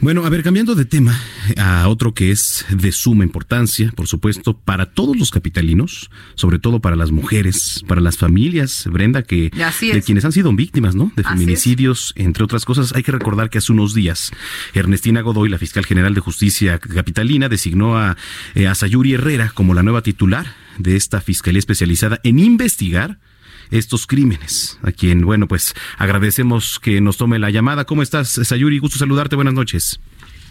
Bueno, a ver, cambiando de tema a otro que es de suma importancia, por supuesto, para todos los capitalinos, sobre todo para las mujeres, para las familias, Brenda, que de quienes han sido víctimas, ¿no? De feminicidios, entre otras cosas. Hay que recordar que hace unos días Ernestina Godoy, la fiscal general de justicia capitalina, designó a, eh, a Sayuri Herrera como la nueva titular de esta fiscalía especializada en investigar estos crímenes. A quien, bueno, pues agradecemos que nos tome la llamada. ¿Cómo estás, Sayuri? Gusto saludarte. Buenas noches.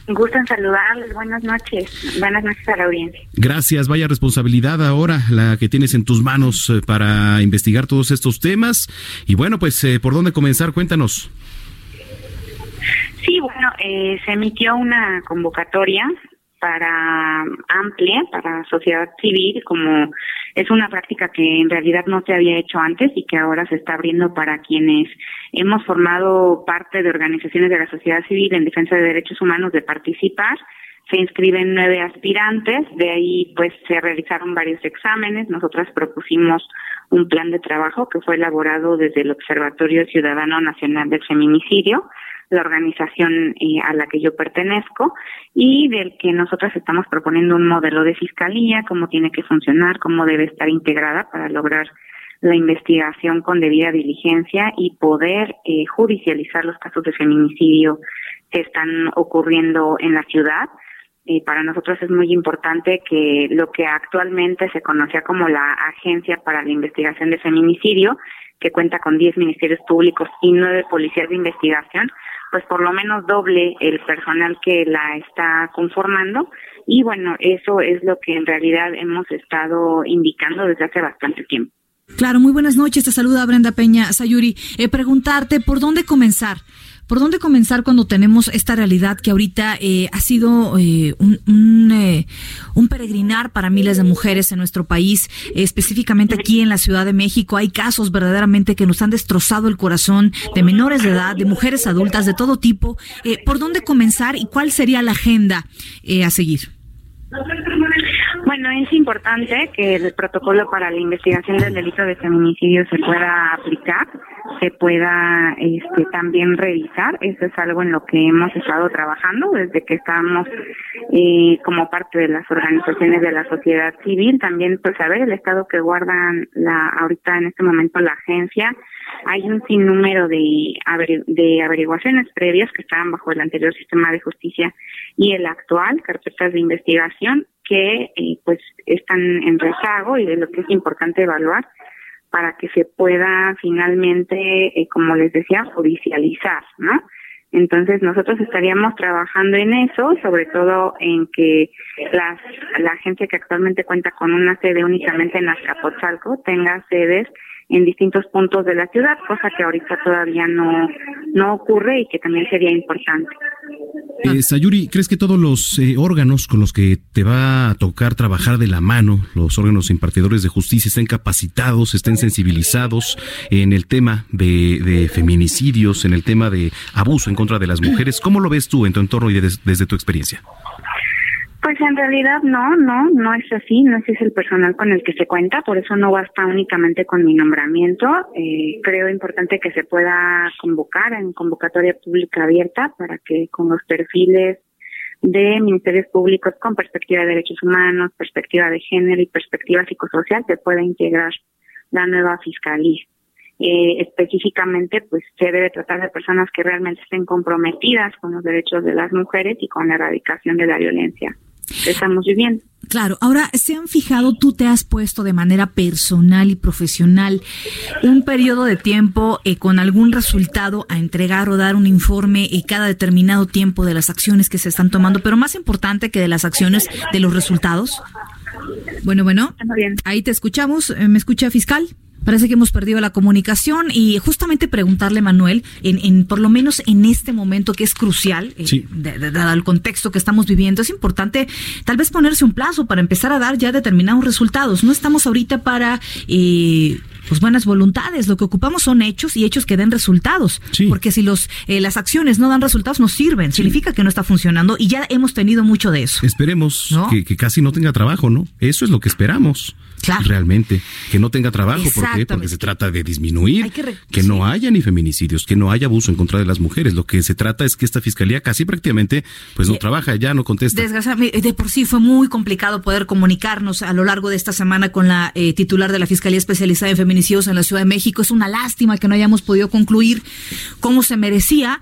Gusto en saludarles. Buenas noches. Buenas noches a la audiencia. Gracias. Vaya responsabilidad ahora la que tienes en tus manos eh, para investigar todos estos temas. Y bueno, pues, eh, ¿por dónde comenzar? Cuéntanos. Sí, bueno, eh, se emitió una convocatoria para amplia, para sociedad civil, como es una práctica que en realidad no se había hecho antes y que ahora se está abriendo para quienes hemos formado parte de organizaciones de la sociedad civil en defensa de derechos humanos de participar. Se inscriben nueve aspirantes, de ahí pues se realizaron varios exámenes. Nosotras propusimos un plan de trabajo que fue elaborado desde el Observatorio Ciudadano Nacional del Feminicidio la organización eh, a la que yo pertenezco y del que nosotros estamos proponiendo un modelo de fiscalía, cómo tiene que funcionar, cómo debe estar integrada para lograr la investigación con debida diligencia y poder eh, judicializar los casos de feminicidio que están ocurriendo en la ciudad. Eh, para nosotros es muy importante que lo que actualmente se conocía como la Agencia para la Investigación de Feminicidio, que cuenta con 10 ministerios públicos y 9 policías de investigación, pues por lo menos doble el personal que la está conformando y bueno, eso es lo que en realidad hemos estado indicando desde hace bastante tiempo. Claro, muy buenas noches. Te saluda Brenda Peña Sayuri. Eh, preguntarte por dónde comenzar. ¿Por dónde comenzar cuando tenemos esta realidad que ahorita eh, ha sido eh, un, eh, un, peregrinar para miles de mujeres en nuestro país, específicamente aquí en la Ciudad de México? Hay casos verdaderamente que nos han destrozado el corazón de menores de edad, de mujeres adultas, de todo tipo. ¿Por dónde comenzar y cuál sería la agenda a seguir? Bueno, es importante que el protocolo para la investigación del delito de feminicidio se pueda aplicar, se pueda este, también revisar. Eso es algo en lo que hemos estado trabajando desde que estamos eh, como parte de las organizaciones de la sociedad civil. También, pues, saber el estado que guardan la ahorita en este momento la agencia. Hay un sinnúmero de, de averiguaciones previas que estaban bajo el anterior sistema de justicia y el actual, carpetas de investigación que eh, pues están en rezago y de lo que es importante evaluar para que se pueda finalmente, eh, como les decía, judicializar, ¿no? Entonces nosotros estaríamos trabajando en eso, sobre todo en que las, la agencia que actualmente cuenta con una sede únicamente en Azcapotzalco tenga sedes en distintos puntos de la ciudad, cosa que ahorita todavía no, no ocurre y que también sería importante. Eh, Sayuri, ¿crees que todos los eh, órganos con los que te va a tocar trabajar de la mano, los órganos impartidores de justicia, estén capacitados, estén sensibilizados en el tema de, de feminicidios, en el tema de abuso en contra de las mujeres? ¿Cómo lo ves tú en tu entorno y desde tu experiencia? Pues en realidad no, no, no es así, no ese es el personal con el que se cuenta, por eso no basta únicamente con mi nombramiento. Eh, creo importante que se pueda convocar en convocatoria pública abierta para que con los perfiles de ministerios públicos con perspectiva de derechos humanos, perspectiva de género y perspectiva psicosocial se pueda integrar la nueva fiscalía. Eh, específicamente, pues se debe tratar de personas que realmente estén comprometidas con los derechos de las mujeres y con la erradicación de la violencia estamos viviendo. Claro, ahora se han fijado, tú te has puesto de manera personal y profesional un periodo de tiempo eh, con algún resultado a entregar o dar un informe y cada determinado tiempo de las acciones que se están tomando, pero más importante que de las acciones, de los resultados. Bueno, bueno, ahí te escuchamos. Eh, ¿Me escucha fiscal? Parece que hemos perdido la comunicación y justamente preguntarle, Manuel, en, en por lo menos en este momento que es crucial, eh, dado el contexto que estamos viviendo, es importante tal vez ponerse un plazo para empezar a dar ya determinados resultados. No estamos ahorita para eh, pues buenas voluntades. Lo que ocupamos son hechos y hechos que den resultados. Porque si los eh, las acciones no dan resultados, no sirven. Significa que no está funcionando y ya hemos tenido mucho de eso. Esperemos que, que, casi no tenga trabajo, ¿no? Eso es lo que esperamos. Realmente. Que no tenga trabajo. ¿Por qué? Porque se trata de disminuir. Que, no haya ni feminicidios, que no haya abuso en contra de las mujeres. Lo que se trata es que esta fiscalía casi prácticamente pues no trabaja, ya no contesta. Desgraciadamente, de por sí fue muy complicado poder comunicarnos a lo largo de esta semana con la eh, titular de la Fiscalía Especializada en Feminicidios en la Ciudad de México. Es una lástima que no hayamos podido concluir cómo se merecía.